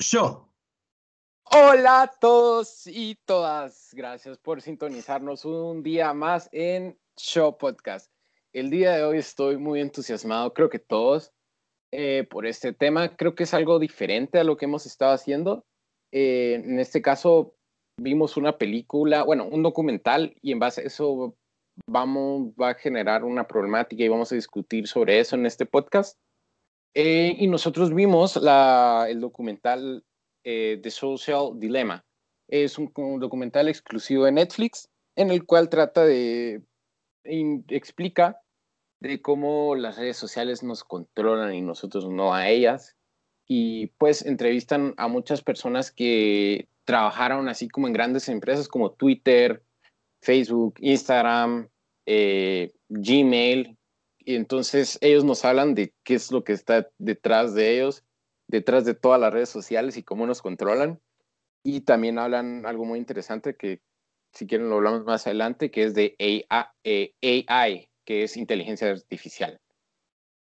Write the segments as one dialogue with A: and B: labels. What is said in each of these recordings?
A: Show.
B: Hola a todos y todas. Gracias por sintonizarnos un día más en Show Podcast. El día de hoy estoy muy entusiasmado, creo que todos, eh, por este tema. Creo que es algo diferente a lo que hemos estado haciendo. Eh, en este caso, vimos una película, bueno, un documental, y en base a eso vamos, va a generar una problemática y vamos a discutir sobre eso en este podcast. Eh, y nosotros vimos el documental eh, The Social Dilemma. Es un, documental exclusivo de Netflix en el cual trata de, explica de cómo las redes sociales nos controlan y nosotros no a ellas. Y pues entrevistan a muchas personas que trabajaron así como en grandes empresas como Twitter, Facebook, Instagram, eh, Gmail, y entonces ellos nos hablan de qué es lo que está detrás de ellos, detrás de todas las redes sociales y cómo nos controlan. Y también hablan algo muy interesante que si quieren lo hablamos más adelante, que es de AI, AI que es inteligencia artificial.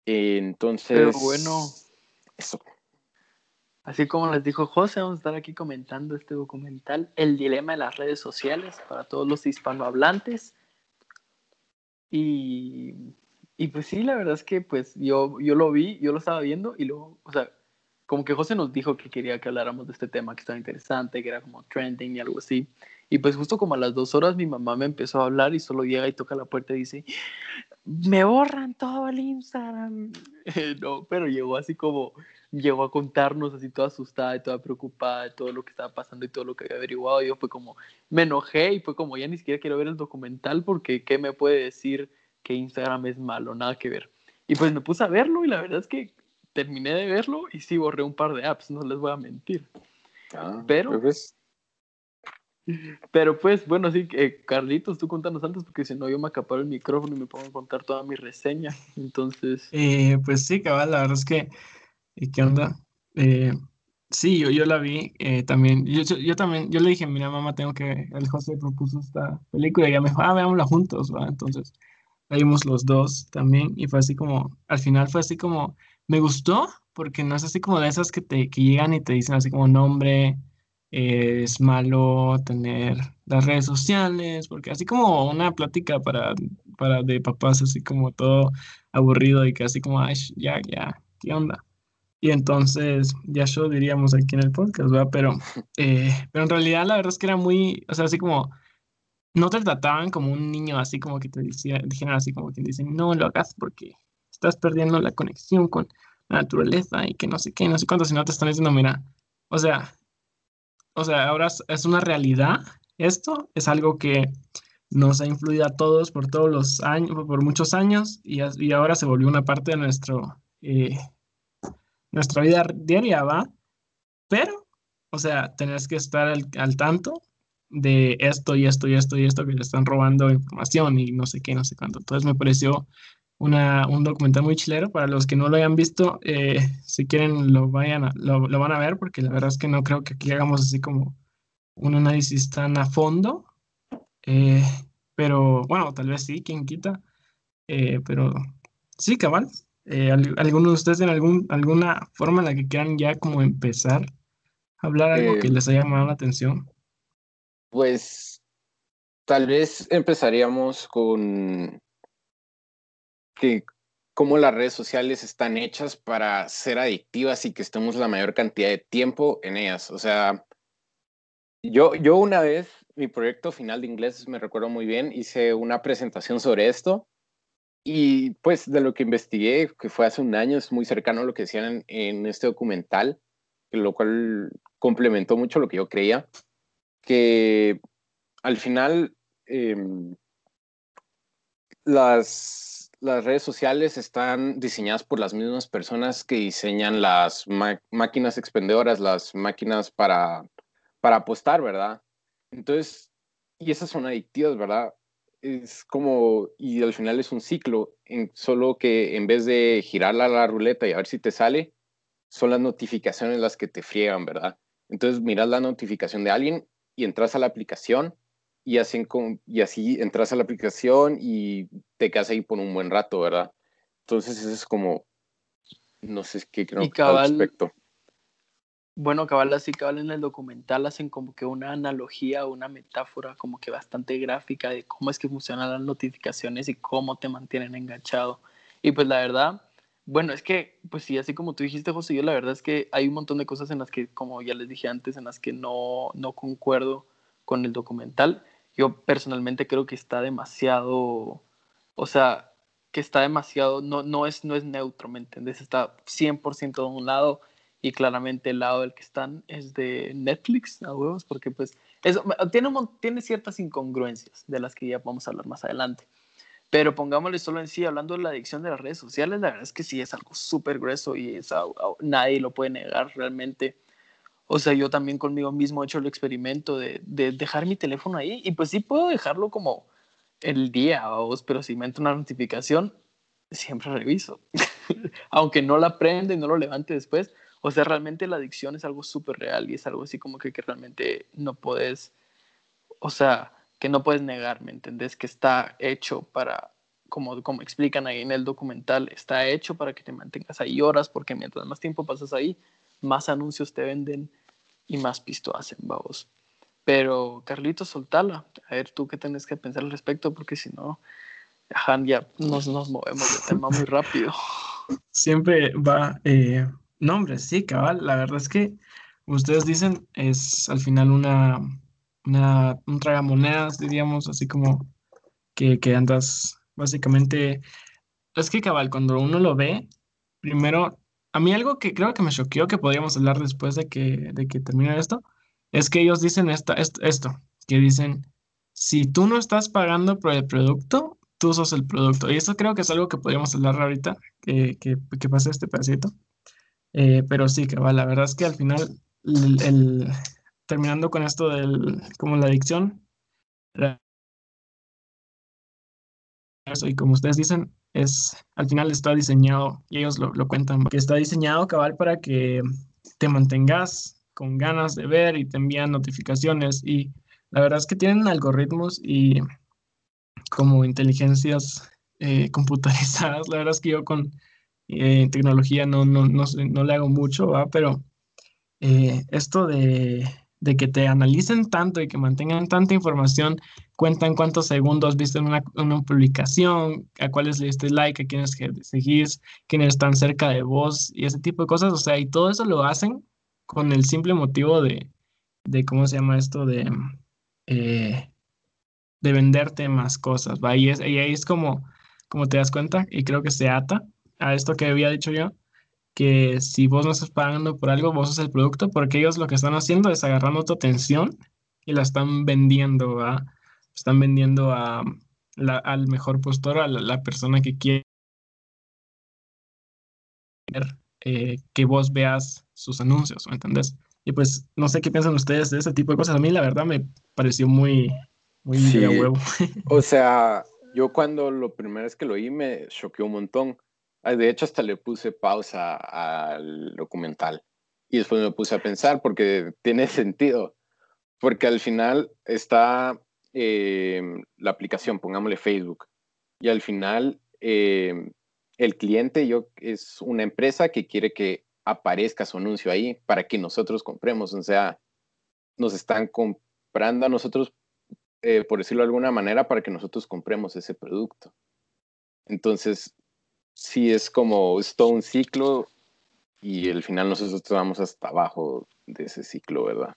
B: Entonces...
C: Pero bueno.
B: Eso.
C: Así como les dijo José, vamos a estar aquí comentando este documental, El dilema de las redes sociales para todos los hispanohablantes. Y y pues sí, la verdad es que pues yo, yo lo vi, yo lo estaba viendo y luego, o sea, como que José nos dijo que quería que habláramos de este tema que estaba interesante, que era como trending y algo así. Y pues justo como a las dos horas mi mamá me empezó a hablar y solo llega y toca la puerta y dice, me borran todo el Instagram. no, pero llegó así como, llegó a contarnos así toda asustada y toda preocupada de todo lo que estaba pasando y todo lo que había averiguado. Y yo fue como, me enojé y fue como, ya ni siquiera quiero ver el documental porque ¿qué me puede decir? Que Instagram es malo, nada que ver. Y pues me puse a verlo y la verdad es que terminé de verlo y sí borré un par de apps, no les voy a mentir.
B: Ah,
C: pero,
B: pues,
C: pero pues, bueno, sí, eh, Carlitos, tú contanos antes porque si no yo me acaparo el micrófono y me pongo a contar toda mi reseña. Entonces...
A: Eh, pues sí, cabal, la verdad es que, ¿qué onda? Eh, sí, yo, yo la vi también. Yo, yo, también, yo le dije, mira, mamá, tengo que, el José propuso esta película y ella me dijo, ah, veámosla juntos, ¿va? Entonces vimos los dos también y fue así como, al final fue así como, me gustó porque no es así como de esas que te que llegan y te dicen así como nombre, es malo tener las redes sociales, porque así como una plática para, para de papás así como todo aburrido y casi como, ay, ya, ya, ¿qué onda? Y entonces, ya yo diríamos aquí en el podcast, ¿verdad? Pero, eh, pero en realidad la verdad es que era muy, o sea, así como no te trataban como un niño así como que te dijeran así como que dicen, no lo hagas porque estás perdiendo la conexión con la naturaleza y que no sé qué, no sé cuánto, sino te están diciendo, mira, o sea, o sea, ahora es una realidad, esto es algo que nos ha influido a todos por todos los años, por muchos años, y, y ahora se volvió una parte de nuestro, eh, nuestra vida diaria, ¿va? Pero, o sea, tenés que estar al, al tanto de esto y esto y esto y esto que le están robando información y no sé qué, no sé cuánto. Entonces me pareció una, un documental muy chilero. Para los que no lo hayan visto, eh, si quieren lo, vayan lo, lo, van a ver porque la verdad es que no creo que aquí hagamos así como un análisis tan a fondo. Eh, pero bueno, tal vez sí, quien quita. Eh, pero sí, cabal. ¿Alguno de ustedes en algún, alguna forma en la que quieran ya como empezar a hablar algo que les haya llamado la atención?
B: Pues tal vez empezaríamos con que cómo las redes sociales están hechas para ser adictivas y que estemos la mayor cantidad de tiempo en ellas. O sea, yo, yo una vez, mi proyecto final de inglés, me recuerdo muy bien, hice una presentación sobre esto y pues de lo que investigué, que fue hace un año, es muy cercano a lo que decían en, en este documental, lo cual complementó mucho lo que yo creía que al final em, las, las, redes sociales están diseñadas por las mismas personas que diseñan las máquinas expendedoras, las máquinas para, para apostar, ¿verdad? Entonces, y esas son adictivas, ¿verdad? Es como, y al final es un ciclo, en, solo que en vez de girarla a la ruleta y a ver si te sale, son las notificaciones las que te friegan, ¿verdad? Entonces miras la notificación de alguien y entras a la aplicación y así, y así entras a la aplicación y te quedas ahí por un buen rato, ¿verdad? Entonces eso es como, no sé qué creo
C: cabal,
B: al respecto.
C: Bueno, cabal, así cabal en el documental hacen como que una analogía, una metáfora como que bastante gráfica de cómo es que funcionan las notificaciones y cómo te mantienen enganchado. Y pues la verdad, bueno, es que, pues sí, así como tú dijiste, José, yo la verdad es que hay un montón de cosas en las que, como ya les dije antes, en las que no, no concuerdo con el documental. Yo personalmente creo que está demasiado, o sea, que está demasiado, no, no, es, no es neutro, ¿me entiendes? Está 100% de un lado y claramente el lado del que están es de Netflix, a huevos, porque pues eso, tiene, tiene ciertas incongruencias de las que ya vamos a hablar más adelante. Pero pongámosle solo en sí, hablando de la adicción de las redes sociales, la verdad es que sí es algo súper grueso y es, nadie lo puede negar realmente. O sea, yo también conmigo mismo he hecho el experimento de, de dejar mi teléfono ahí y pues sí puedo dejarlo como el día, vos, pero si me entra una notificación, siempre reviso. Aunque no la prenda y no lo levante después, o sea, realmente la adicción es algo súper real y es algo así como que, que, realmente no puedes, o sea, que no puedes negar, ¿me entendés? Que está hecho para, como, como explican ahí en el documental, está hecho para que te mantengas ahí horas porque mientras más tiempo pasas ahí, más anuncios te venden y más pisto hacen, vamos. Pero Carlito, soltala. A ver, tú qué tienes que pensar al respecto, porque si no, ya nos, nos movemos de tema muy rápido.
A: Siempre va eh, no, hombre, sí, cabal. La verdad es que ustedes dicen es al final una, una un tragamonedas, diríamos, así como que, que andas básicamente. Es que cabal, cuando uno lo ve, primero, a mí algo que creo que me choqueó, que podríamos hablar después de que, de que termine esto, es que ellos dicen esta, esto, que dicen, si tú no estás pagando por el producto, tú sos el producto. Y eso creo que es algo que podríamos hablar ahorita, que, que, que pasa este pedacito. Eh, pero sí, que la verdad es que al final, el, terminando con esto del, como la adicción, y como ustedes dicen, es, al final está diseñado, y ellos lo, cuentan, que está diseñado cabal para que te mantengas con ganas de ver y te envían notificaciones y la verdad es que tienen algoritmos y como inteligencias eh, computarizadas, la verdad es que yo con en tecnología no, no, no, no, le hago mucho, ¿va? pero eh, esto de, de, que te analicen tanto y que mantengan tanta información, cuentan cuántos segundos viste en una, una publicación, a cuáles le diste like, a quiénes seguís, quiénes están cerca de vos y ese tipo de cosas, o sea, y todo eso lo hacen con el simple motivo de, de ¿cómo se llama esto? De, eh, de venderte más cosas, ¿va? Y, es, y ahí es como, como te das cuenta, y creo que se ata a esto que había dicho yo, que si vos no estás pagando por algo, vos sos el producto, porque ellos lo que están haciendo es agarrando tu atención y la están vendiendo, ¿va? Están vendiendo a, al mejor postor, a la, persona que quiere eh, que vos veas sus anuncios, ¿me entendés? Y pues no sé qué piensan ustedes de ese tipo de cosas. A mí la verdad me pareció muy, muy huevo.
B: O sea, yo cuando lo primero es que lo oí me choqueó un montón de hecho, hasta le puse pausa al documental. Y después me puse a pensar porque tiene sentido, porque al final está em, la aplicación, pongámosle Facebook, y al final em, el cliente yo, es una empresa que quiere que aparezca su anuncio ahí para que nosotros compremos, o sea, nos están comprando a nosotros, eh, por decirlo de alguna manera, para que nosotros compremos ese producto. Entonces, sí es como, es un ciclo y al final nosotros vamos hasta abajo de ese ciclo, ¿verdad?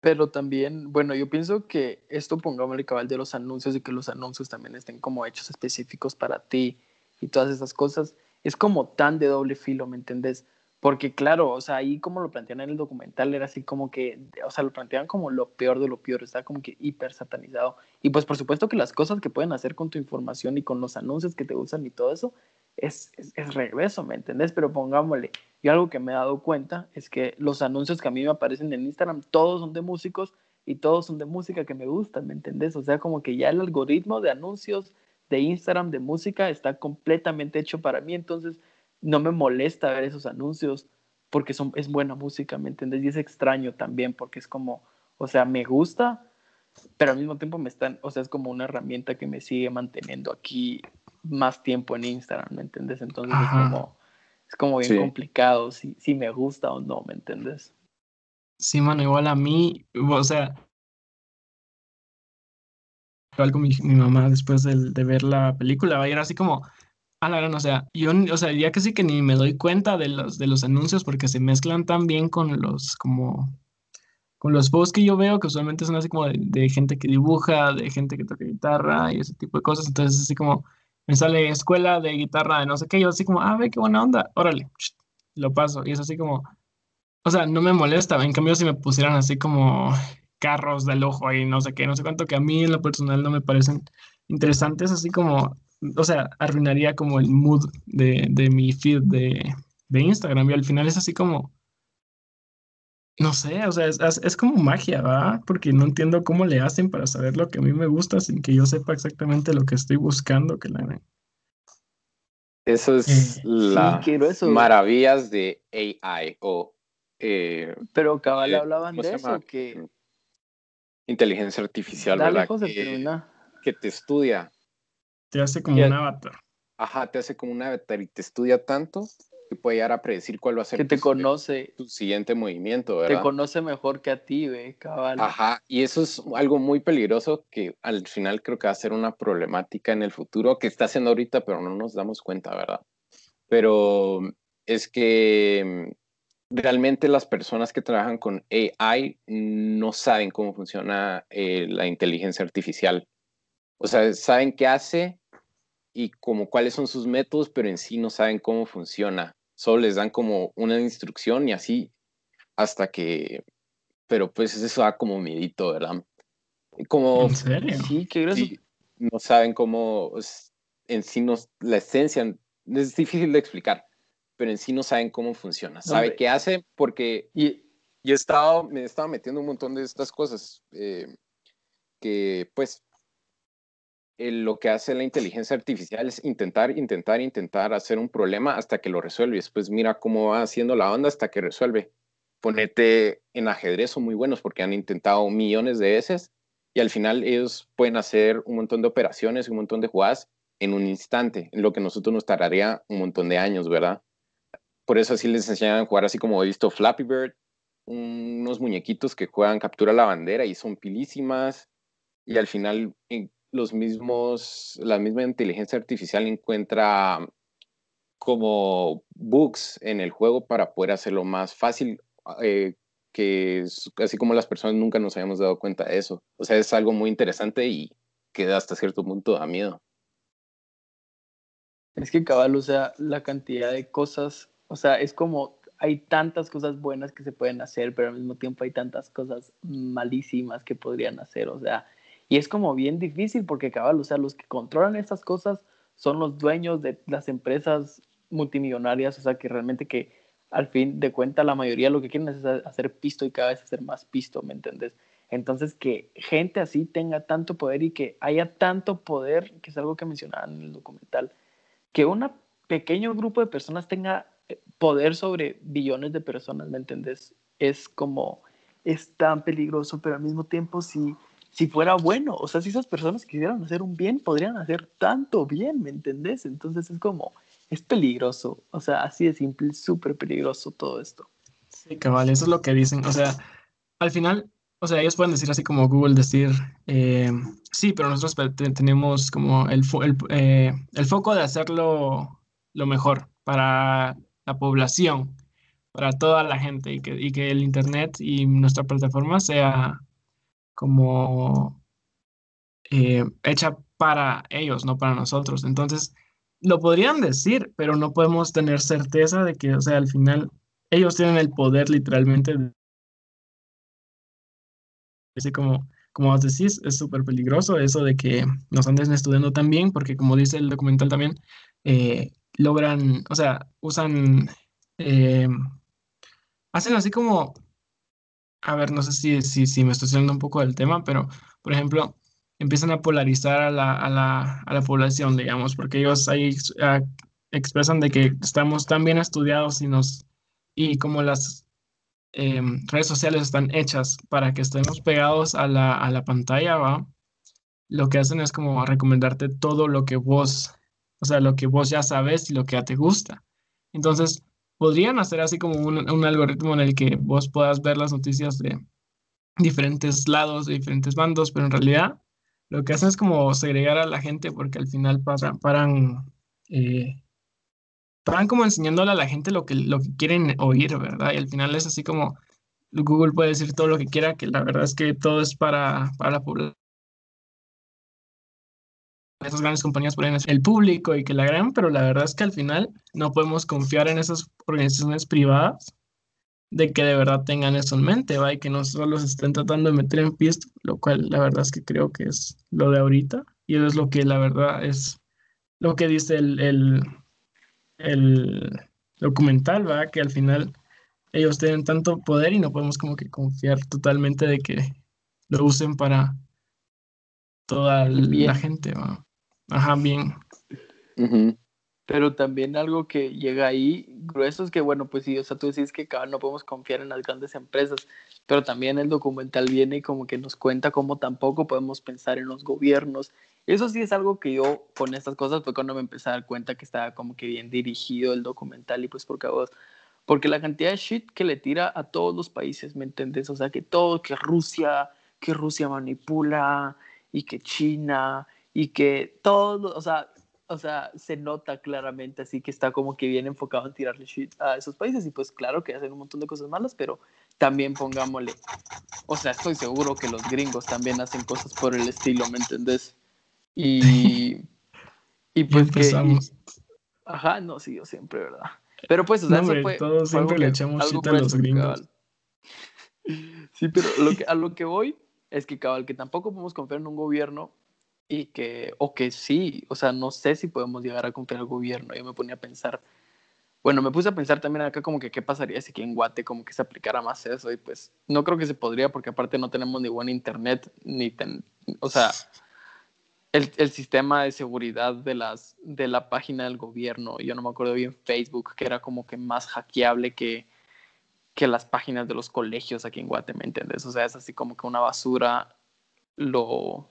C: Pero también, bueno, yo pienso que esto pongámosle cabal de los anuncios y que los anuncios también estén como hechos específicos para ti y todas esas cosas, es como tan de doble filo, ¿me entendés? Porque claro, o sea, ahí como lo plantean en el documental era así como que, o sea, lo plantean como lo peor de lo peor, está como que hiper satanizado. Y pues por supuesto que las cosas que pueden hacer con tu información y con los anuncios que te usan y todo eso es, es, es regreso, ¿me entendés? Pero pongámosle, y algo que me he dado cuenta es que los anuncios que a mí me aparecen en Instagram, todos son de músicos y todos son de música que me gusta, ¿me entendés? O sea, como que ya el algoritmo de anuncios de Instagram de música está completamente hecho para mí, entonces no me molesta ver esos anuncios porque son, es buena música, ¿me entiendes? Y es extraño también porque es como, o sea, me gusta, pero al mismo tiempo me están, o sea, es como una herramienta que me sigue manteniendo aquí más tiempo en Instagram, ¿me entiendes? Entonces es como, es como bien complicado si, si me gusta o no, ¿me entiendes?
A: Sí, mano, igual a mí, o sea, igual con mi, mi mamá después de, de, ver la película, va a ir así como, a la gran, o sea, yo, o sea, ya casi que ni me doy cuenta de los, de los anuncios porque se mezclan tan bien con los, como, con los posts que yo veo, que usualmente son así como de, gente que dibuja, de gente que toca guitarra y ese tipo de cosas, entonces así como me sale escuela de guitarra de no sé qué, yo así como, ah, ve qué buena onda, órale, lo paso, y es así como, o sea, no me molesta, en cambio si me pusieran así como carros del ojo y no sé qué, no sé cuánto, que a mí en lo personal no me parecen interesantes, así como, o sea, arruinaría como el mood de, de mi feed de, de, Instagram y al final es así como, no sé, o sea, es, es, como magia, ¿va? Porque no entiendo cómo le hacen para saber lo que a mí me gusta sin que yo sepa exactamente lo que estoy buscando que la
B: Eso es eh, las maravillas de AI o eh,
C: Pero cabal hablaban de eso, que...
B: Inteligencia artificial, ¿verdad? Que, te estudia.
A: Te hace como un avatar.
B: Ajá, te hace como un avatar y te estudia tanto que puede llegar a predecir cuál va a ser
C: que te tu, conoce,
B: tu siguiente movimiento, ¿verdad?
C: Te conoce mejor que a ti, ve, cabal.
B: Ajá, y eso es algo muy peligroso que al final creo que va a ser una problemática en el futuro que está haciendo ahorita, pero no nos damos cuenta, ¿verdad? Pero es que realmente las personas que trabajan con AI no saben cómo funciona eh, la inteligencia artificial. O sea, saben qué hace y como cuáles son sus métodos, pero en sí no saben cómo funciona. Solo les dan como una instrucción y así hasta que, pero pues eso da como miedito, ¿verdad? Como,
A: ¿En serio?
C: Sí, qué gracioso.
B: no saben cómo en sí no, la esencia es difícil de explicar pero en sí no saben cómo funciona. Sabe qué hace porque y, yo he estado, me he estado metiendo un montón de estas cosas eh, que pues lo que hace la inteligencia artificial es intentar, intentar, intentar hacer un problema hasta que lo resuelve. Y después mira cómo va haciendo la onda hasta que resuelve. Ponete en ajedrez son muy buenos porque han intentado millones de veces y al final ellos pueden hacer un montón de operaciones, un montón de jugadas en un instante, en lo que nosotros nos tardaría un montón de años, ¿verdad? por eso así les enseñan a jugar así como he visto Flappy Bird, unos muñequitos que juegan captura la bandera y son pilísimas y al final los mismos, la misma inteligencia artificial encuentra como bugs en el juego para poder hacerlo más fácil, eh, que así como las personas nunca nos habíamos dado cuenta de eso. O sea, es algo muy interesante y que hasta cierto punto da miedo.
C: Es que cabal, o sea, la cantidad de cosas o sea, es como hay tantas cosas buenas que se pueden hacer, pero al mismo tiempo hay tantas cosas malísimas que podrían hacer, o sea, y es como bien difícil porque cabal, o sea, los que controlan estas cosas son los dueños de las empresas multimillonarias, o sea, que realmente que al fin de cuentas la mayoría lo que quieren es hacer pisto y cada vez hacer más pisto, ¿me entiendes? Entonces, que gente así tenga tanto poder y que haya tanto poder, que es algo que mencionaban en el documental, que un pequeño grupo de personas tenga poder sobre billones de personas, ¿me entendés? Es como, es tan peligroso, pero al mismo tiempo si, si fuera bueno, o sea, si esas personas quisieran hacer un bien, podrían hacer tanto bien, ¿me entendés? Entonces es como, es peligroso, o sea, así de simple, súper peligroso todo esto.
A: Sí, cabal, eso es lo que dicen, o sea, al final, o sea, ellos pueden decir así como Google, decir, eh, sí, pero nosotros tenemos como el, el, eh, el foco de hacerlo lo mejor para la población, para toda la gente y que, y que el Internet y nuestra plataforma sea como eh, hecha para ellos, no para nosotros. Entonces, lo podrían decir, pero no podemos tener certeza de que, o sea, al final ellos tienen el poder literalmente. Así como, como vos decís, es súper peligroso eso de que nos anden estudiando también, porque como dice el documental también, eh, logran, o sea, usan, eh, hacen así como, a ver, no sé si, si, me estoy saliendo un poco del tema, pero, por ejemplo, empiezan a polarizar a la, a la, a la población, digamos, porque ellos ahí ah, expresan de que estamos tan bien estudiados y nos, y como las em, redes sociales están hechas para que estemos pegados a la, a la pantalla, ¿va? Lo que hacen es como recomendarte todo lo que vos o sea, lo que vos ya sabes y lo que ya te gusta. Entonces, podrían hacer así como un, algoritmo en el que vos puedas ver las noticias de diferentes lados, de diferentes bandos, pero en realidad lo que hacen es como segregar a la gente porque al final paran, paran, eh, paran como enseñándole a la gente lo que, lo que quieren oír, ¿verdad? Y al final es así como Google puede decir todo lo que quiera, que la verdad es que todo es para, para la población. Esas grandes compañías pueden ser el público y que la gran, pero la verdad es que al final no podemos confiar en esas organizaciones privadas de que de verdad tengan eso en mente, ¿va? Y que no solo se estén tratando de meter en pie, lo cual la verdad es que creo que es lo de ahorita, y eso es lo que la verdad es lo que dice el, el, el documental, ¿va? Que al final ellos tienen tanto poder y no podemos como que confiar totalmente de que lo usen para toda la gente, ¿va? Ajá, bien.
C: Pero también algo que llega ahí grueso es que, bueno, pues sí, o sea, tú decís que no podemos confiar en las grandes empresas, pero también el documental viene y como que nos cuenta cómo tampoco podemos pensar en los gobiernos. Eso sí es algo que yo con estas cosas fue cuando me empecé a dar cuenta que estaba como que bien dirigido el documental y pues porque vos, porque la cantidad de shit que le tira a todos los países, ¿me entiendes? O sea, que todo, que Rusia, que Rusia manipula y que China y que todo, o sea, o sea, se nota claramente así que está como que bien enfocado en tirarle shit a esos países y pues claro que hacen un montón de cosas malas, pero también pongámosle, o sea, estoy seguro que los gringos también hacen cosas por el estilo, ¿me entendés? Y, y pues que... ajá, no, sí, yo siempre, ¿verdad? Pero pues, o sea, eso fue...
A: Todos siempre le echamos shit a los gringos.
C: Sí, pero lo que, a lo que voy es que, cabal, que tampoco podemos confiar en un gobierno y que, o que sí, o sea, no sé si podemos llegar a confiar al gobierno. Yo me ponía a pensar, bueno, me puse a pensar también acá como que qué pasaría si aquí en Guate como que se aplicara más eso y pues no creo que se podría porque aparte no tenemos ni buen internet, ni, ten, o sea, el, el, sistema de seguridad de, las, de la página del gobierno, yo no me acuerdo bien Facebook, que era como que más hackeable que, que las páginas de los colegios aquí en Guate, ¿me entiendes? O sea, es así como que una basura lo,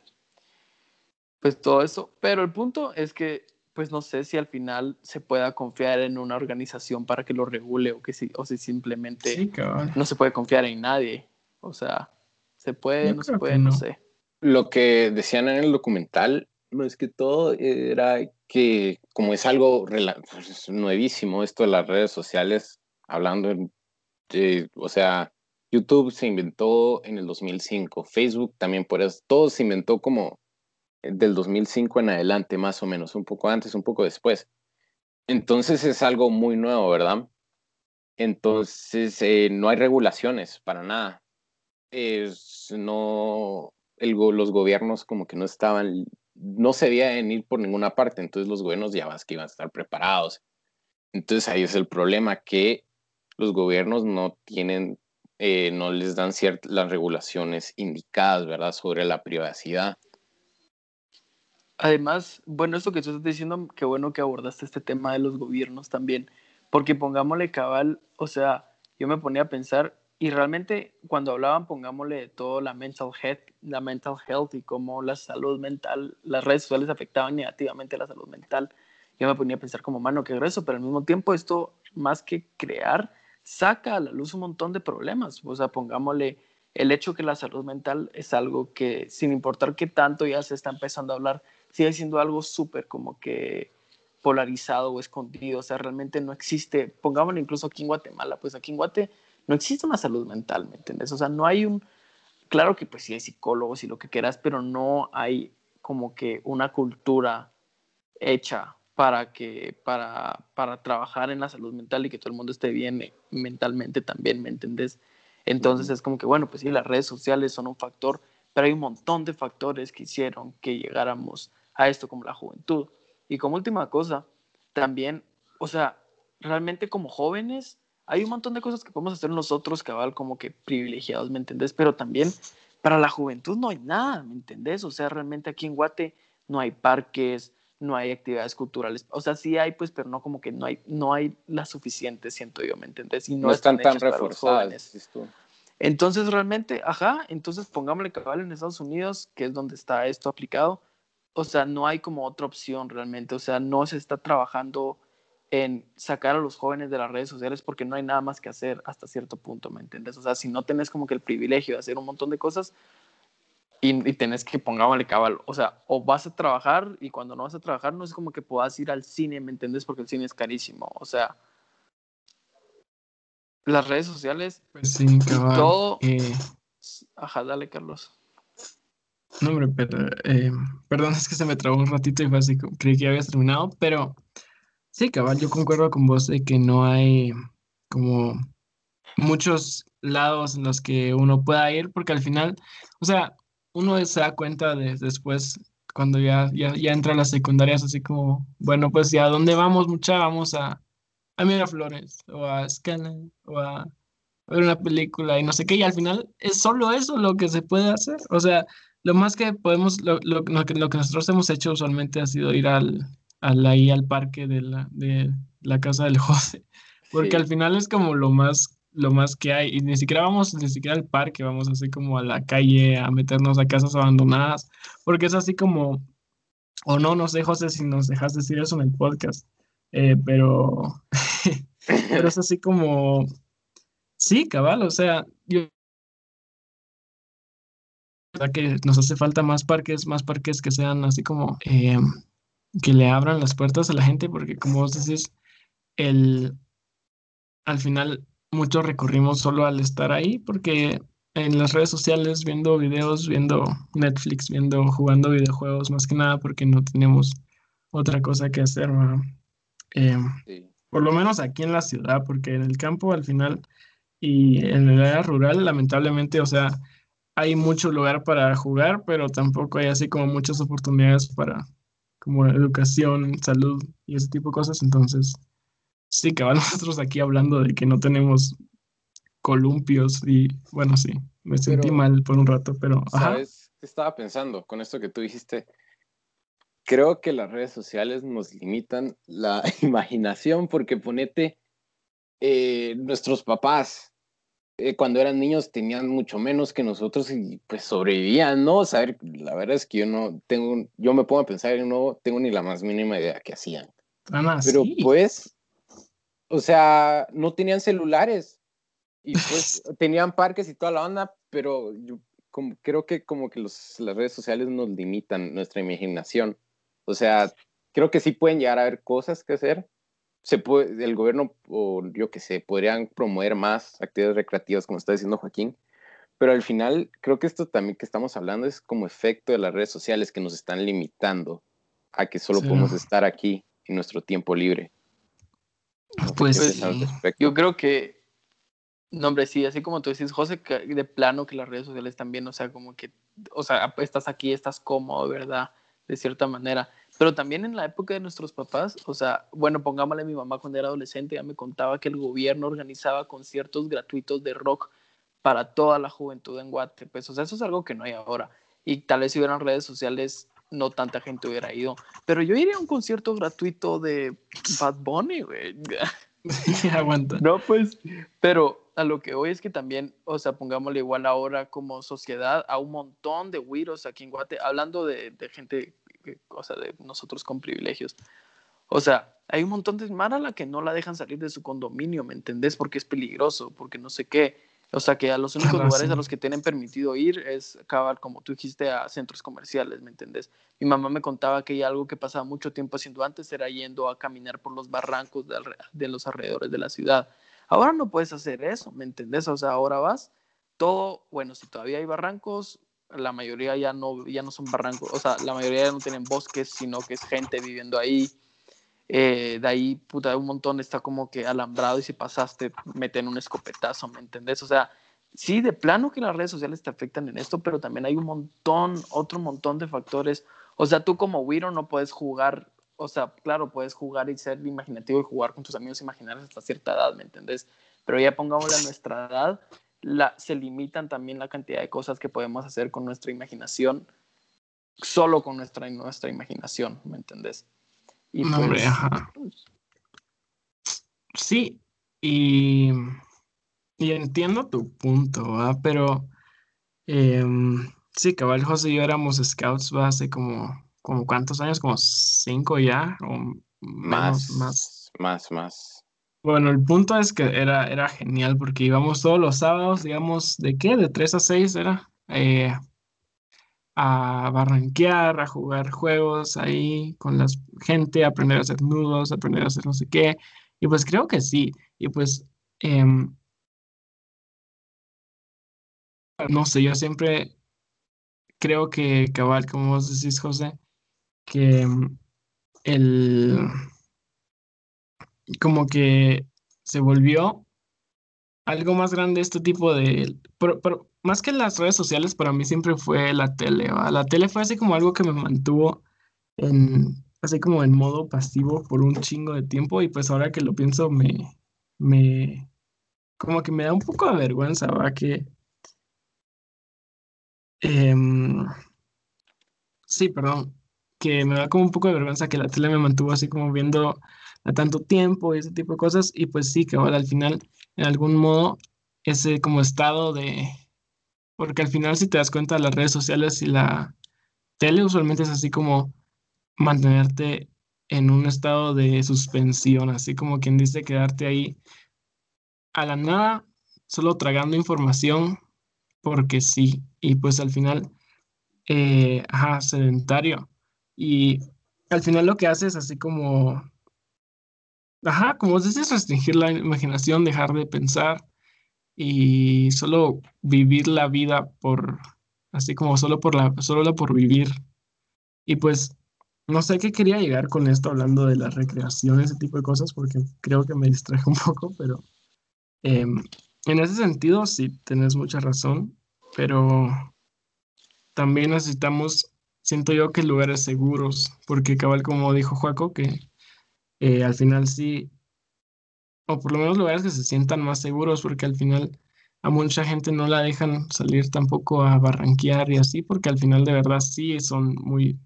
C: pues todo eso. Pero el punto es que, pues no sé si al final se pueda confiar en una organización para que lo regule o que si, o si simplemente no se puede confiar en nadie. O sea, se puede, no se puede, no. sé.
B: Lo que decían en el documental es que todo era que como es algo pues, nuevísimo esto de las redes sociales, hablando, de, o sea, YouTube se inventó en el 2005, Facebook también por eso, todo se inventó como del 2005 en adelante, más o menos, un poco antes, un poco después. Entonces es algo muy nuevo, ¿verdad? Entonces eh, no hay regulaciones para nada. Es, no, el, los gobiernos como que no estaban, no se veían ir por ninguna parte, entonces los gobiernos ya vas que iban a estar preparados. Entonces ahí es el problema, que los gobiernos no tienen, eh, no les dan ciertas las regulaciones indicadas, ¿verdad? Sobre la privacidad.
C: Además, bueno, esto que tú estás diciendo, qué bueno que abordaste este tema de los gobiernos también, porque pongámosle cabal, o sea, yo me ponía a pensar, y realmente cuando hablaban, pongámosle todo la mental health, la mental health y cómo la salud mental, las redes sociales afectaban negativamente la salud mental, yo me ponía a pensar como, mano, qué grueso, pero al mismo tiempo esto, más que crear, saca a la luz un montón de problemas, o sea, pongámosle el hecho que la salud mental es algo que, sin importar qué tanto ya se está empezando a hablar, sigue siendo algo súper como que polarizado o escondido, o sea, realmente no existe, pongámoslo incluso aquí en Guatemala, pues aquí en Guate no existe una salud mental, ¿me entiendes? O sea, no hay un, claro que pues sí hay psicólogos y lo que quieras, pero no hay como que una cultura hecha para que para, para trabajar en la salud mental y que todo el mundo esté bien mentalmente también, ¿me entiendes? Entonces es como que, bueno, pues sí, las redes sociales son un factor, pero hay un montón de factores que hicieron que llegáramos a esto como la juventud. Y como última cosa, también, o sea, realmente como jóvenes, hay un montón de cosas que podemos hacer nosotros, cabal, como que privilegiados, ¿me entendés? Pero también para la juventud no hay nada, ¿me entendés? O sea, realmente aquí en Guate no hay parques, no hay actividades culturales. O sea, sí hay, pues, pero no como que no hay, no hay las suficientes, siento yo, ¿me entendés?
B: Y no, están, tan reforzadas.
C: Entonces, realmente, ajá, entonces pongámosle cabal en Estados Unidos, que es donde está esto aplicado, o sea, no hay como otra opción realmente, o sea, no se está trabajando en sacar a los jóvenes de las redes sociales porque no hay nada más que hacer hasta cierto punto, ¿me entiendes? O sea, si no tenés como que el privilegio de hacer un montón de cosas y, y tenés que pongámosle cabal, o sea, o vas a trabajar y cuando no vas a trabajar no es como que puedas ir al cine, ¿me entiendes? Porque el cine es carísimo, o sea, las redes sociales,
A: Pues sí, cabal.
C: todo...
A: Eh,
C: Ajá, dale, Carlos.
A: No, hombre, pero, eh, perdón, es que se me trabó un ratito y fue así, creí que ya habías terminado, pero sí, cabal, yo concuerdo con vos de que no hay como muchos lados en los que uno pueda ir, porque al final, o sea, uno se da cuenta de después, cuando ya, ya, ya entra a las secundarias, así como, bueno, pues ya, ¿a dónde vamos, mucha? Vamos a, a Miraflores, o a Scala, o a ver una película y no sé qué, y al final es solo eso lo que se puede hacer. O sea, lo más que podemos, lo, lo- lo que, lo que nosotros hemos hecho usualmente ha sido ir al, al, ahí al parque de la, de la casa del José, porque
C: Sí.
A: al final es como lo más, lo más que hay, y ni siquiera vamos, ni siquiera al parque, vamos así como a la calle, a meternos a casas abandonadas, porque es así como, o no, no sé, José, si nos dejas decir eso en el podcast, eh, pero, pero es así como, sí, cabal, o sea, yo que nos hace falta más parques, más parques que sean así como eh, que le abran las puertas a la gente, porque como vos decís, el, al final muchos recurrimos solo al estar ahí, porque en las redes sociales viendo videos, viendo Netflix, viendo, jugando videojuegos, más que nada porque no tenemos otra cosa que hacer. Eh,
B: Sí.
A: por lo menos aquí en la ciudad, porque en el campo al final y en el área rural, lamentablemente, o sea, hay mucho lugar para jugar, pero tampoco hay así como muchas oportunidades para como educación, salud y ese tipo de cosas. Entonces, sí, cabal, nosotros aquí hablando de que no tenemos columpios y bueno, sí, me sentí
B: Pero,
A: mal por un rato, pero
B: ¿Sabes estaba pensando con esto que tú dijiste? Creo que las redes sociales nos limitan la imaginación porque ponete, eh, nuestros papás eh, cuando eran niños tenían mucho menos que nosotros y pues sobrevivían, ¿no? Saber, la verdad es que yo no tengo, yo me pongo a pensar y no tengo ni la más mínima idea qué hacían.
A: Ana,
B: Pero
A: sí.
B: pues, o sea, no tenían celulares y pues tenían parques y toda la onda, pero yo como, creo que como que los, las redes sociales nos limitan nuestra imaginación. O sea, creo que sí pueden llegar a haber cosas que hacer. Se puede, el gobierno o yo que sé, podrían promover más actividades recreativas, como está diciendo Joaquín, pero al final creo que esto también que estamos hablando es como efecto de las redes sociales que nos están limitando a que solo
A: Sí.
B: podemos estar aquí en nuestro tiempo libre. No
A: Pues
C: sí. Yo creo que, no, hombre, sí, así como tú dices, José, que de plano que las redes sociales también, o sea, como que, o sea, estás aquí, estás cómodo, ¿verdad? De cierta manera. Pero también en la época de nuestros papás, o sea, bueno, pongámosle mi mamá cuando era adolescente, ya me contaba que el gobierno organizaba conciertos gratuitos de rock para toda la juventud en Guate. Pues, o sea, eso es algo que no hay ahora. Y tal vez si hubieran redes sociales, no tanta gente hubiera ido. Pero yo iría a un concierto gratuito de Bad Bunny, güey.
A: aguanta.
C: No, pues, pero a lo que hoy es que también, o sea, pongámosle igual ahora como sociedad a un montón de güiros aquí en Guate, hablando de, de gente, sea, de nosotros con privilegios. O sea, hay un montón de mara a la que no la dejan salir de su condominio, ¿me entendés? Porque es peligroso, porque no sé qué. O sea, que a los únicos
A: Ajá,
C: lugares
A: sí.
C: a los que tienen permitido ir es acabar, como tú dijiste, a centros comerciales, ¿me entendés? Mi mamá me contaba que algo que pasaba mucho tiempo haciendo antes era yendo a caminar por los barrancos de, de los alrededores de la ciudad. Ahora no puedes hacer eso, ¿me entendés? O sea, ahora vas, todo, bueno, si todavía hay barrancos, la mayoría ya no, ya no son barrancos, o sea, la mayoría ya no tienen bosques, sino que es gente viviendo ahí. Eh, de ahí, puta, un montón está como que alambrado y si pasaste, meten un escopetazo, ¿me entendés? O sea, sí, de plano que las redes sociales te afectan en esto, pero también hay un montón, otro montón de factores. O sea, tú como Wiro no puedes jugar, o sea, claro, puedes jugar y ser imaginativo y jugar con tus amigos imaginarios hasta cierta edad, ¿me entendés? Pero ya pongámosle a nuestra edad, la, se limitan también la cantidad de cosas que podemos hacer con nuestra imaginación, solo con nuestra, nuestra imaginación, ¿me entendés? Y
A: No, hombre,
C: pues,
A: ajá. Sí, y, y entiendo tu punto, ¿va? Pero em, sí, cabal, José y yo éramos scouts, ¿va? Hace como, como cuántos años, como cinco ya, o menos, más.
B: más, más.
A: Bueno, el punto es que era, era genial porque íbamos todos los sábados, digamos, ¿de qué? De 3 a 6 era. Eh, a barranquear, a jugar juegos ahí con la gente, aprender a hacer nudos, aprender a hacer no sé qué. Y pues creo que sí. Y pues, em, no sé, yo siempre creo que cabal, como vos decís, José, que em, el como que se volvió algo más grande este tipo de... Pero, más que las redes sociales, para mí siempre fue la tele. La tele fue así como algo que me mantuvo en, así como en modo pasivo por un chingo de tiempo y pues ahora que lo pienso me, me, como que me da un poco de vergüenza, ¿va? Que... Em, sí, perdón, que me da como un poco de vergüenza que la tele me mantuvo así como viendo a tanto tiempo y ese tipo de cosas y pues sí, que ahora al final en algún modo ese como estado de... Porque al final si te das cuenta las redes sociales y la tele usualmente es así como mantenerte en un estado de suspensión, así como quien dice quedarte ahí a la nada, solo tragando información porque sí, y pues al final, eh, ajá, sedentario. Y al final lo que hace es así como Ajá, como dices, restringir la imaginación, dejar de pensar y solo vivir la vida por, así como solo por la, solo por vivir. Y pues, no sé qué quería llegar con esto hablando de la recreación, ese tipo de cosas, porque creo que me distraje un poco, pero em, en ese sentido sí, tenés mucha razón, pero también necesitamos, siento yo que lugares seguros, porque cabal como dijo Juaco, que eh, al final sí, o por lo menos lugares que se sientan más seguros, porque al final a mucha gente no la dejan salir tampoco a barranquear y así, porque al final de verdad sí son muy...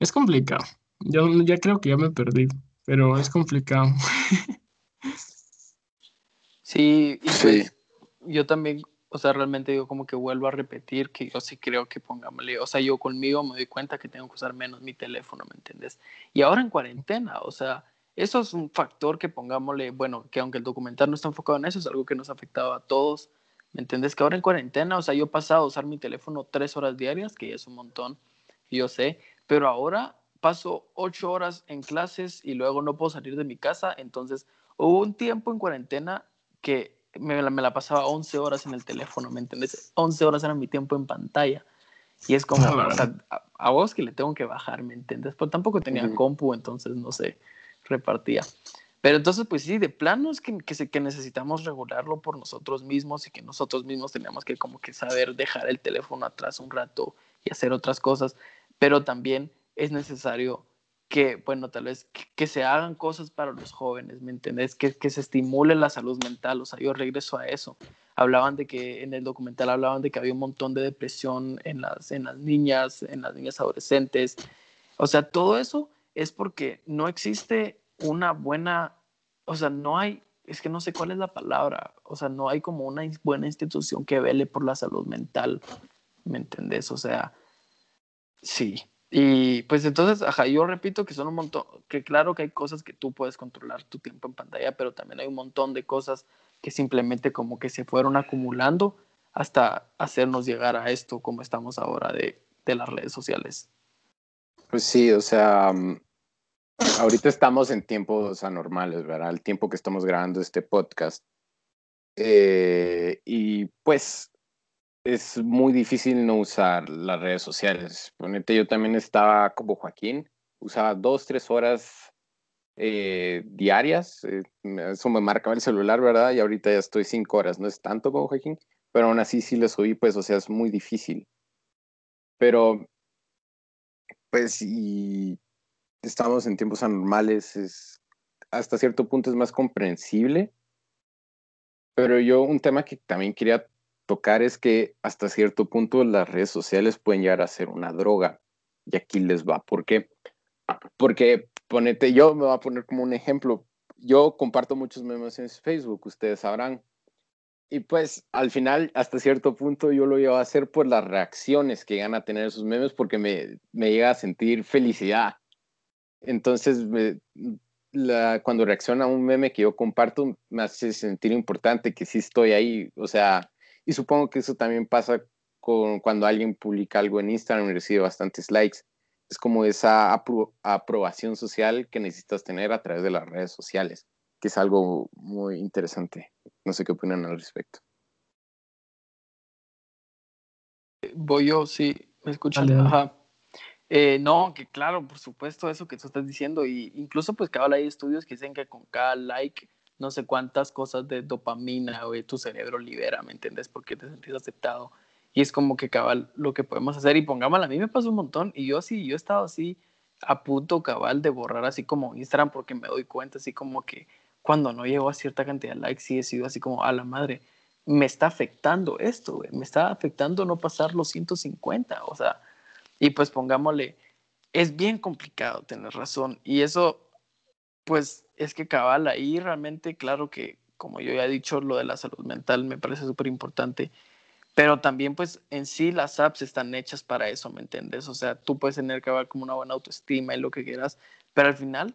A: Es complicado. Yo ya creo que ya me perdí, pero es complicado.
C: Sí, y pues yo también, o sea, realmente yo como que vuelvo a repetir que yo sí creo que pongámosle, o sea, yo conmigo me doy cuenta que tengo que usar menos mi teléfono, ¿me entiendes? Y ahora en cuarentena, o sea, eso es un factor que pongámosle, bueno, que aunque el documental no está enfocado en eso, es algo que nos ha afectado a todos, ¿me entiendes? Que ahora en cuarentena, o sea, yo he pasado a usar mi teléfono tres horas diarias, que es un montón, yo sé, pero ahora paso ocho horas en clases y luego no puedo salir de mi casa, entonces hubo un tiempo en cuarentena que me, me, la pasaba 11 horas en el teléfono, ¿me entiendes? 11 horas era mi tiempo en pantalla. Y es como, o sea, a, vos que le tengo que bajar, ¿me entiendes? Pero tampoco tenía compu, entonces no sé, repartía. Pero entonces, pues sí, de plano es que, que, que, necesitamos regularlo por nosotros mismos y que nosotros mismos tenemos que como que saber dejar el teléfono atrás un rato y hacer otras cosas. Pero también es necesario que, bueno, tal vez que, se hagan cosas para los jóvenes, ¿me entendés? Que, que, se estimule la salud mental, o sea, yo regreso a eso. Hablaban de que, en el documental hablaban de que había un montón de depresión en las, en las niñas, en las niñas adolescentes. O sea, todo eso es porque no existe una buena, o sea, no hay, es que no sé cuál es la palabra, o sea, no hay como una buena institución que vele por la salud mental, ¿me entendés? O sea, sí, y pues entonces, ajá, yo repito que son un montón, que claro que hay cosas que tú puedes controlar tu tiempo en pantalla, pero también hay un montón de cosas que simplemente como que se fueron acumulando hasta hacernos llegar a esto como estamos ahora de, de las redes sociales.
B: Pues sí, o sea, mm, ahorita estamos en tiempos anormales, ¿verdad? El tiempo que estamos grabando este podcast. Eh, y pues es muy difícil no usar las redes sociales. Ponete, yo también estaba como Joaquín, usaba dos, tres horas eh, diarias. Eh, eso me marcaba el celular, ¿verdad? Y ahorita ya estoy cinco horas. No es tanto como Joaquín, pero aún así sí le subí, pues, o sea, es muy difícil. Pero, pues, y estamos en tiempos anormales, es, hasta cierto punto es más comprensible. Pero yo un tema que también quería tocar es que hasta cierto punto las redes sociales pueden llegar a ser una droga. Y aquí les va. ¿Por qué? Porque, ponete, yo me voy a poner como un ejemplo. Yo comparto muchos memes en Facebook, ustedes sabrán. Y pues al final, hasta cierto punto, yo lo llevo a hacer por las reacciones que llegan a tener esos memes porque me, me llega a sentir felicidad. Entonces, cuando reacciona a un meme que yo comparto, me hace sentir importante que sí estoy ahí. O sea, y supongo que eso también pasa con cuando alguien publica algo en Instagram y recibe bastantes likes. Es como esa aprobación social que necesitas tener a través de las redes sociales, que es algo muy interesante. No sé qué opinan al respecto.
C: Voy yo, sí, me escuchan. Ajá. Eh, no, que claro, por supuesto, eso que tú estás diciendo, y incluso pues ahora hay estudios que dicen que con cada like, no sé cuántas cosas de dopamina de tu cerebro libera, ¿me entiendes? Porque te sentís aceptado. Y es como que cabal lo que podemos hacer. Y pongámoslo, a mí me pasó un montón, y yo sí, yo he estado así a punto cabal de borrar así como Instagram porque me doy cuenta así como que cuando no llego a cierta cantidad de likes sí he sido así como a la madre me está afectando esto, me está afectando no pasar los 150, o sea, y pues pongámosle, es bien complicado tener razón. Y eso, pues es que cabal ahí realmente, claro que, como yo ya he dicho, lo de la salud mental me parece súper importante. Pero también, pues, en sí las apps están hechas para eso, ¿me entiendes? O sea, tú puedes tener haber como una buena autoestima y lo que quieras, pero al final,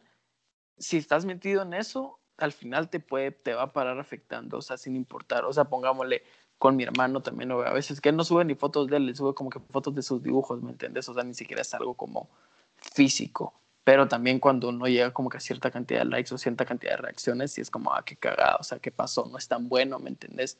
C: si estás metido en eso, al final te puede, te va a parar afectando, o sea, sin importar. O sea, pongámosle, con mi hermano también a veces, que no sube ni fotos de él, le sube como que fotos de sus dibujos, ¿me entiendes? O sea, ni siquiera es algo como físico. Pero también cuando uno llega como que a cierta cantidad de likes o cierta cantidad de reacciones, y es como, ah, qué cagada, o sea, ¿qué pasó? No es tan bueno, ¿me entiendes?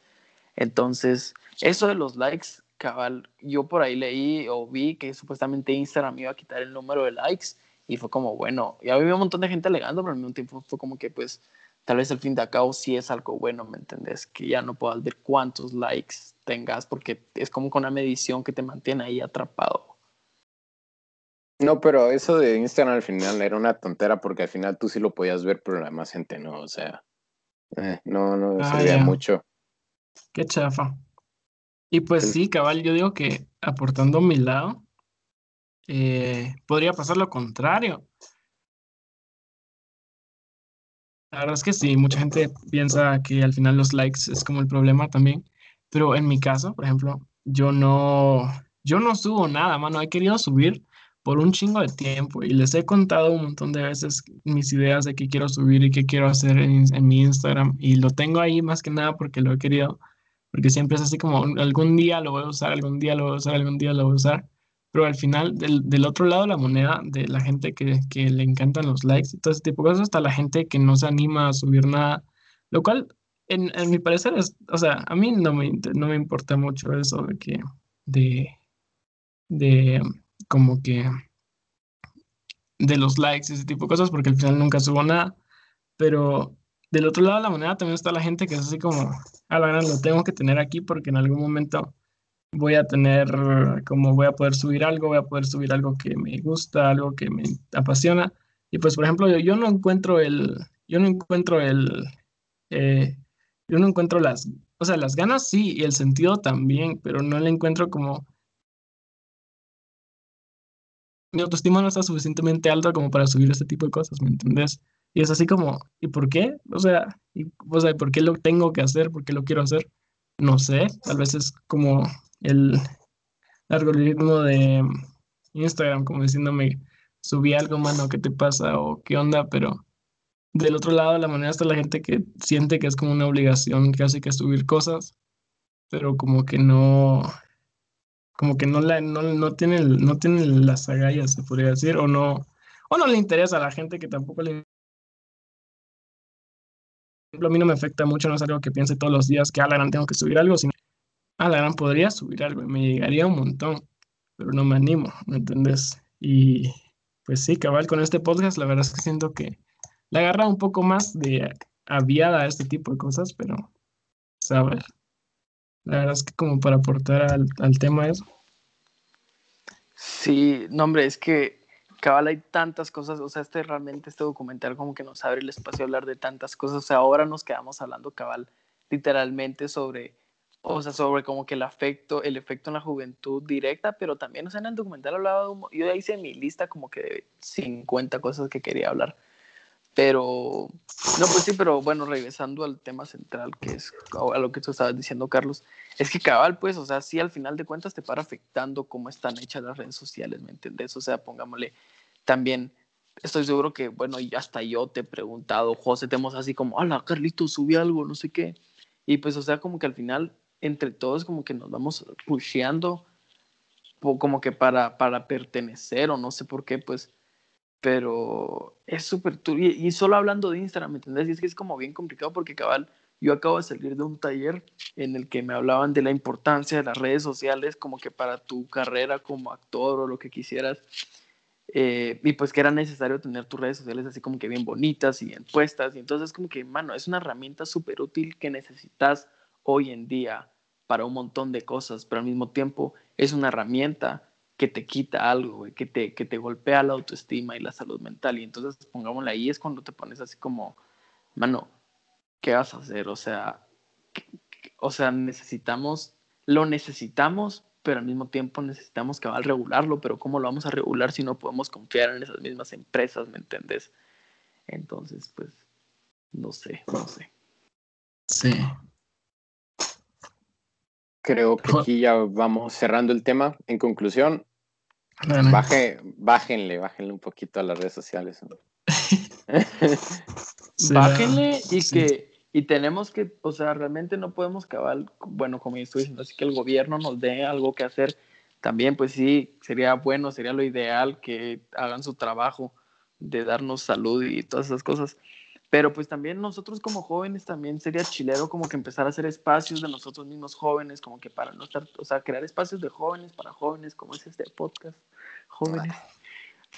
C: Entonces, eso de los likes, cabal, yo por ahí leí o vi que supuestamente Instagram iba a quitar el número de likes y fue como, bueno, ya había un montón de gente alegando, pero al mismo tiempo fue como que, pues, tal vez al fin de cabo sí es algo bueno, ¿me entendés? Que ya no puedas ver cuántos likes tengas porque es como con una medición que te mantiene ahí atrapado.
B: No, pero eso de Instagram al final era una tontera porque al final tú sí lo podías ver, pero la demás gente no, o sea, eh, no, no ah, se mucho.
A: Qué chafa. Y pues sí, cabal, yo digo que aportando mi lado, eh, podría pasar lo contrario. La verdad es que sí, mucha gente piensa que al final los likes es como el problema también, pero en mi caso, por ejemplo, yo no, yo no subo nada, mano, he querido subir por un chingo de tiempo y les he contado un montón de veces mis ideas de qué quiero subir y qué quiero hacer en, en mi Instagram y lo tengo ahí más que nada porque lo he querido, porque siempre es así como algún día lo voy a usar, algún día lo voy a usar, algún día lo voy a usar pero al final, del, del, otro lado la moneda, de la gente que, que, le encantan los likes y todo ese tipo de cosas, hasta la gente que no se anima a subir nada, lo cual, en, en mi parecer, es, o sea, a mí no me, no me importa mucho eso de que, de, de, como que, de los likes y ese tipo de cosas, porque al final nunca subo nada, pero del otro lado de la moneda también está la gente que es así como, a la gran lo tengo que tener aquí porque en algún momento voy a tener, como voy a poder subir algo, voy a poder subir algo que me gusta, algo que me apasiona. Y pues, por ejemplo, yo, no encuentro el, yo no encuentro el, eh, yo no encuentro las, o sea, las ganas sí y el sentido también, pero no le encuentro como, mi autoestima no está suficientemente alta como para subir este tipo de cosas, ¿me entendés? Y es así como, ¿y por qué? O sea, y, o sea, ¿por qué lo tengo que hacer? ¿Por qué lo quiero hacer? No sé, tal vez es como el algoritmo de Instagram como diciéndome, subí algo, mano, ¿qué te pasa? o qué onda, pero del otro lado la manera está la gente que siente que es como una obligación casi que subir cosas, pero como que no, como que no, la, no, no, tiene, no tiene las agallas, se podría decir, o no, o no le interesa a la gente que tampoco le a mí no me afecta mucho, no es algo que piense todos los días que, ah, tengo que subir algo, sino ah, la gran podría subir algo y me llegaría un montón, pero no me animo, ¿me entendés? Y pues sí, cabal, con este podcast, la verdad es que siento que le agarra un poco más de aviada a este tipo de cosas, pero, ¿sabes? La verdad es que como para aportar al, al tema eso.
C: Sí, no, hombre, es que cabal hay tantas cosas, o sea, este realmente, este documental como que nos abre el espacio a hablar de tantas cosas, o sea, ahora nos quedamos hablando cabal literalmente sobre o sea, sobre como que el afecto, el efecto en la juventud directa, pero también, o sea, en el documental hablaba de yo ya hice mi lista como que de 50 cosas que quería hablar, pero, no, pues sí, pero bueno, regresando al tema central, que es a lo que tú estabas diciendo, Carlos, es que cabal, pues, o sea, sí, al final de cuentas te para afectando cómo están hechas las redes sociales, ¿me entendés? O sea, pongámosle también estoy seguro que, bueno, hasta yo te he preguntado, José, tenemos así como, hola, Carlito, subí algo, no sé qué. Y pues, o sea, como que al final, entre todos, como que nos vamos pusheando, como que para, para pertenecer, o no sé por qué, pues, pero es súper y, y solo hablando de Instagram, ¿me entendés? Y es que es como bien complicado porque cabal, yo acabo de salir de un taller en el que me hablaban de la importancia de las redes sociales como que para tu carrera como actor o lo que quisieras. Eh, y pues que era necesario tener tus redes sociales así como que bien bonitas y bien puestas. Y entonces como que, mano, es una herramienta súper útil que necesitas hoy en día para un montón de cosas, pero al mismo tiempo es una herramienta que te quita algo, que te, que te golpea la autoestima y la salud mental. Y entonces, pongámosle ahí, es cuando te pones así como, mano, ¿qué vas a hacer? O sea, o sea, necesitamos, lo necesitamos, pero al mismo tiempo necesitamos que va a regularlo, pero ¿cómo lo vamos a regular si no podemos confiar en esas mismas empresas, ¿me entiendes? Entonces, pues, no sé, no sé.
A: Sí.
B: Creo que aquí ya vamos cerrando el tema. En conclusión, baje, bájenle, bájenle un poquito a las redes sociales.
C: Bájenle y que y tenemos que, o sea, realmente no podemos cabal, bueno, como yo estoy diciendo, así que el gobierno nos dé algo que hacer. También, pues sí, sería bueno, sería lo ideal que hagan su trabajo de darnos salud y todas esas cosas. Pero pues también nosotros como jóvenes también sería chilero como que empezar a hacer espacios de nosotros mismos jóvenes, como que para no estar, o sea, crear espacios de jóvenes para jóvenes, como es este podcast, jóvenes.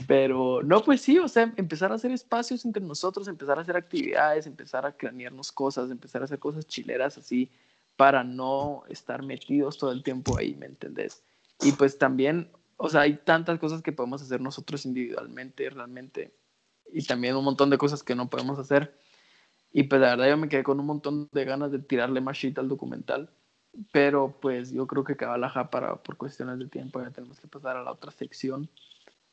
C: Pero no, pues sí, o sea, empezar a hacer espacios entre nosotros, empezar a hacer actividades, empezar a cranearnos cosas, empezar a hacer cosas chileras así para no estar metidos todo el tiempo ahí, ¿me entendés? Y pues también, o sea, hay tantas cosas que podemos hacer nosotros individualmente, realmente, y también un montón de cosas que no podemos hacer. Y pues la verdad yo me quedé con un montón de ganas de tirarle más shit al documental, pero pues yo creo que cabalaja para, por cuestiones de tiempo, ya tenemos que pasar a la otra sección.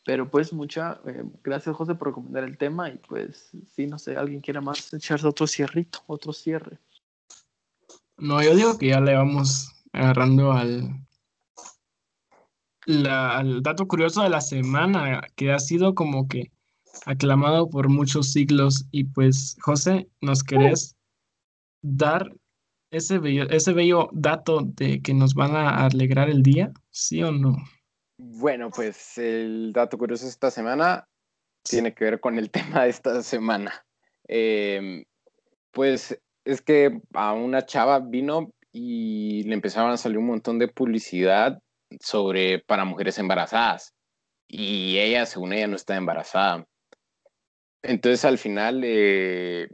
C: Pero pues mucha, eh, gracias José por recomendar el tema y pues sí, no sé, alguien quiera más echarse otro cierrito, otro cierre.
A: No, yo digo que ya le vamos agarrando al, la, al dato curioso de la semana, que ha sido como que aclamado por muchos siglos. Y pues, José, ¿nos querés dar ese bello, ese bello dato de que nos van a alegrar el día? ¿Sí o no?
B: Bueno, pues el dato curioso esta semana tiene que ver con el tema de esta semana. Em, pues es que a una chava vino y le empezaron a salir un montón de publicidad sobre para mujeres embarazadas. Y ella, según ella, no está embarazada. Entonces al final eh,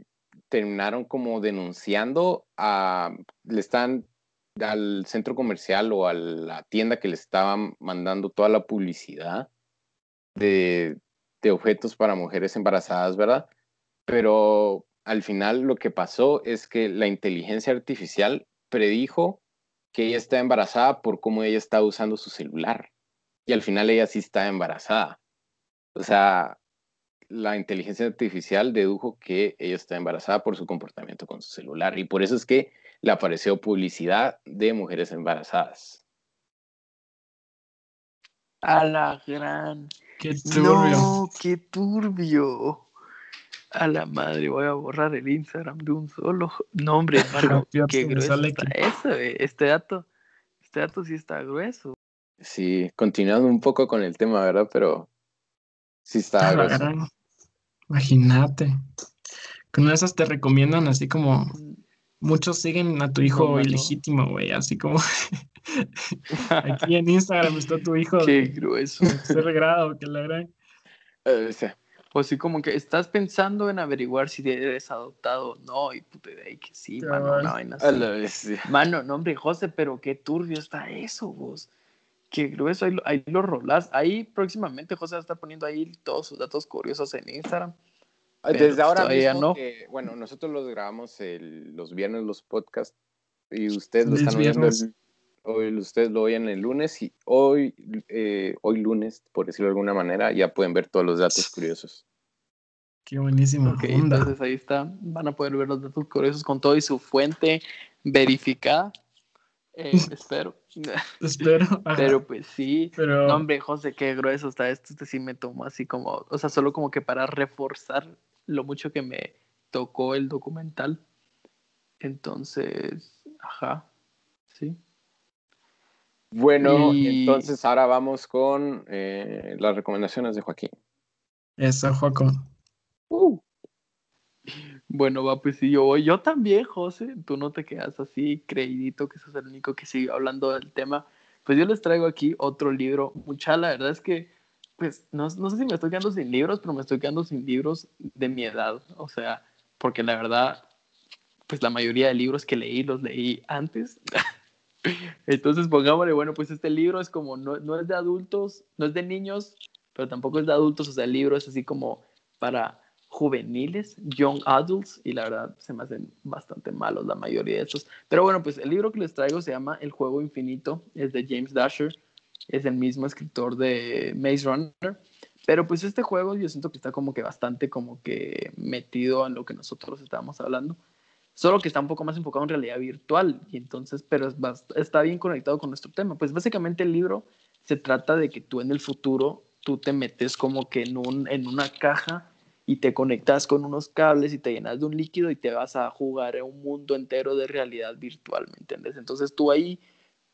B: terminaron como denunciando a, le están al centro comercial o a la tienda que le estaban mandando toda la publicidad de, de objetos para mujeres embarazadas, ¿verdad? Pero al final lo que pasó es que la inteligencia artificial predijo que ella está embarazada por cómo ella está usando su celular. Y al final ella sí está embarazada. O sea, la inteligencia artificial dedujo que ella está embarazada por su comportamiento con su celular. Y por eso es que le apareció publicidad de mujeres embarazadas.
C: A la gran.
A: Qué turbio.
C: No, qué turbio. A la madre, voy a borrar el Instagram de un solo nombre, hermano. qué grueso está eso, eh. Este dato, este dato sí está grueso.
B: Sí, continuando un poco con el tema, ¿verdad? Pero sí está grueso.
A: Imagínate. Con esas te recomiendan así como muchos siguen a tu hijo ilegítimo, güey, así como aquí en Instagram está tu hijo.
C: Qué grueso.
A: Tercer grado, que la verdad.
B: Eh,
C: o así como que estás pensando en averiguar si eres adoptado o no, y puta de ahí que sí, mano, vaina así. Mano, no, hombre, José, pero qué turbio está eso, vos. Qué grueso, ahí, ahí lo rolas. Ahí próximamente José va a estar poniendo ahí todos sus datos curiosos en Instagram.
B: Desde ahora mismo, bueno, nosotros los grabamos los viernes los podcasts y ustedes lo están oyendo hoy ustedes lo oyen el lunes y hoy eh, hoy lunes, por decirlo de alguna manera, ya pueden ver todos los datos curiosos.
A: Qué buenísimo.
C: entonces ahí está, van a poder ver los datos curiosos con todo y su fuente verificada. Eh, espero.
A: Espero.
C: Pero pues sí.
A: Pero...
C: No, hombre, José, qué grueso está esto. Este sí me tomó así como, o sea, solo como que para reforzar lo mucho que me tocó el documental. Entonces, ajá, sí.
B: Bueno,
C: Y-
B: entonces ahora vamos con eh, las recomendaciones de Joaquín.
A: Eso, Joaco.
C: Bueno, va, pues sí, yo voy. Yo también, José. Tú no te quedas así creidito que sos el único que sigue hablando del tema. Pues yo les traigo aquí otro libro. Mucha, la verdad es que, pues, no, no sé si me estoy quedando sin libros, pero me estoy quedando sin libros de mi edad. O sea, porque la verdad, pues la mayoría de libros que leí los leí antes. Entonces, pongámosle, bueno, pues este libro es como, no, no es de adultos, no es de niños, pero tampoco es de adultos. O sea, el libro es así como para juveniles, young adults, y la verdad se me hacen bastante malos la mayoría de estos. Pero bueno, pues el libro que les traigo se llama El Juego Infinito, es de James Dasher, es el mismo escritor de Maze Runner, pero pues este juego yo siento que está como que bastante como que metido en lo que nosotros estábamos hablando, solo que está un poco más enfocado en realidad virtual, y entonces, pero es está bien conectado con nuestro tema. Pues básicamente el libro se trata de que tú en el futuro, tú te metes como que en, un, en una caja y te conectas con unos cables y te llenas de un líquido y te vas a jugar en un mundo entero de realidad virtual, ¿me entiendes? Entonces tú ahí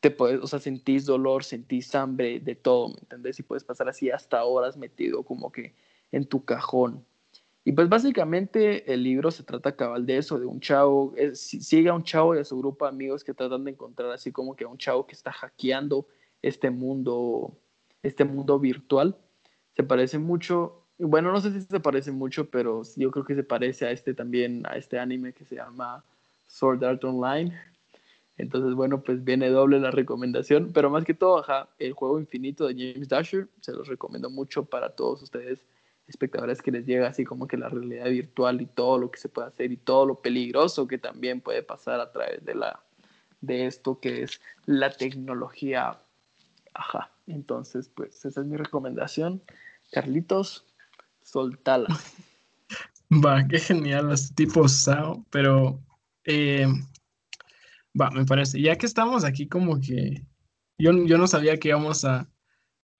C: te puedes, o sea, sentís dolor, sentís hambre, de todo, ¿me entiendes? Y puedes pasar así hasta horas metido como que en tu cajón. Y pues básicamente el libro se trata cabal de eso, de un chavo, es- si- sigue a un chavo y a su grupo de amigos que tratan de encontrar así como que a un chavo que está hackeando este mundo, este mundo virtual. Se parece mucho, bueno, no sé si se parece mucho, pero yo creo que se parece a este también, a este anime que se llama Sword Art Online. Entonces, bueno, pues viene doble la recomendación, pero más que todo, ajá, el juego infinito de James Dasher, se los recomiendo mucho para todos ustedes, espectadores, que les llega así como que la realidad virtual y todo lo que se puede hacer y todo lo peligroso que también puede pasar a través de, la, de esto que es la tecnología. Ajá, entonces, pues esa es mi recomendación. Carlitos, soltala.
A: Va, qué genial, los tipos SAO, pero eh, va, me parece. Ya que estamos aquí, como que yo, yo no sabía que íbamos a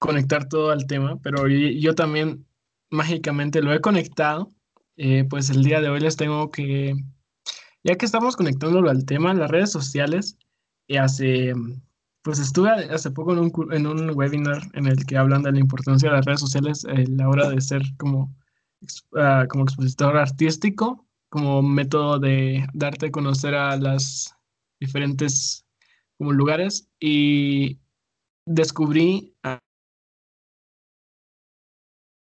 A: conectar todo al tema, pero yo, también mágicamente lo he conectado. Eh, pues el día de hoy les tengo que, ya que estamos conectándolo al tema, las redes sociales, y hace, pues estuve hace poco en un, en un webinar en el que hablan de la importancia de las redes sociales a la hora de ser como ah, como expositor artístico, como método de darte a conocer a las diferentes como lugares y descubrí a,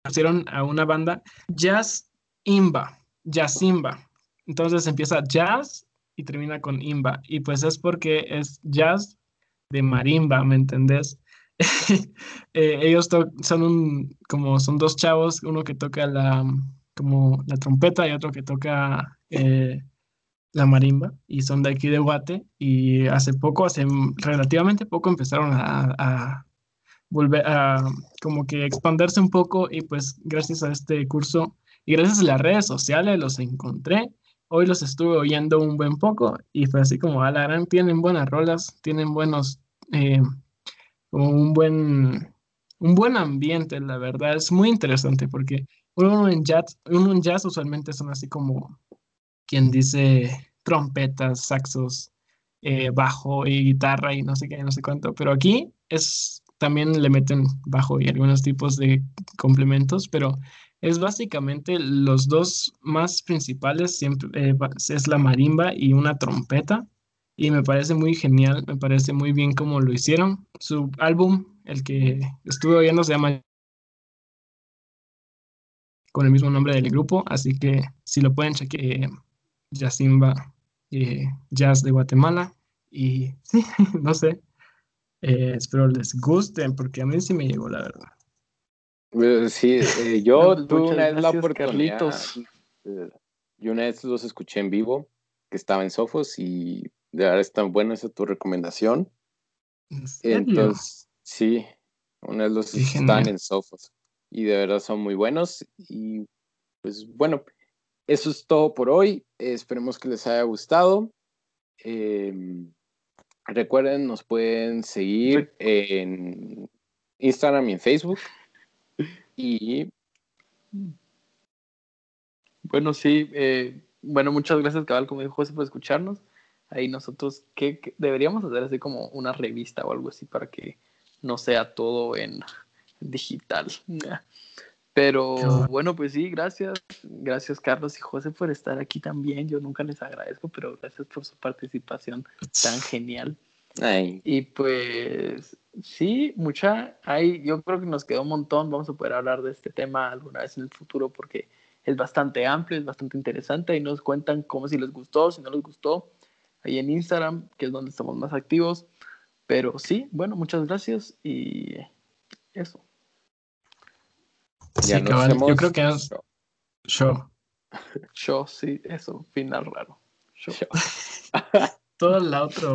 A: hicieron a una banda Jazz Imba, Jazzimba. Entonces empieza jazz y termina con imba y pues es porque es jazz de marimba, ¿me entendés? Eh, ellos son un, como son dos chavos, uno que toca la, como la trompeta y otro que toca eh, la marimba, y son de aquí de Guate, y hace poco, hace relativamente poco empezaron a, a volver a como que expandirse un poco, y pues gracias a este curso y gracias a las redes sociales los encontré. Hoy los estuve oyendo un buen poco y fue así como a la gran, tienen buenas rolas, tienen buenos, eh, un buen, un buen ambiente, la verdad. Es muy interesante porque uno en jazz usualmente son así como quien dice trompetas, saxos, eh, bajo y guitarra y no sé qué, no sé cuánto. Pero aquí es también le meten bajo y algunos tipos de complementos, pero es básicamente los dos más principales, siempre eh, es la marimba y una trompeta. Y me parece muy genial, me parece muy bien cómo lo hicieron. Su álbum, el que estuve oyendo, se llama con el mismo nombre del grupo, así que si lo pueden chequear, Jazzimba, eh, Jazz de Guatemala. Y sí, no sé, eh, espero les guste, porque a mí sí me llegó, la verdad.
B: Eh, Sí, eh, yo tuve una vez la
C: gracias,
B: oportunidad.
C: Carlitos.
B: eh, Yo una vez los escuché en vivo, que estaba en Sofos, y de verdad está buena esa tu recomendación.
A: ¿En serio?
B: Entonces, sí, una vez los
A: Qué
B: están
A: genial.
B: en Sofos, y de verdad son muy buenos. Y pues bueno, eso es todo por hoy. Eh, esperemos que les haya gustado. Eh, Recuerden, nos pueden seguir en Instagram y en Facebook. Y
C: bueno, sí, eh, bueno, muchas gracias, Cabal, como dijo José, por escucharnos. Ahí nosotros, ¿qué, deberíamos hacer así como una revista o algo así para que no sea todo en digital? Pero bueno, pues sí, gracias. Gracias, Carlos y José, por estar aquí también. Yo nunca les agradezco, pero gracias por su participación tan genial. Y pues sí, mucha, hay, yo creo que nos quedó un montón. Vamos a poder hablar de este tema alguna vez en el futuro porque es bastante amplio, es bastante interesante. Y nos cuentan cómo si les gustó, si no les gustó, ahí en Instagram, que es donde estamos más activos. Pero sí, bueno, muchas gracias y eso.
A: Sí, cabal, yo creo que es show.
C: Show, sí, eso, final raro. Show.
A: Todo el otro.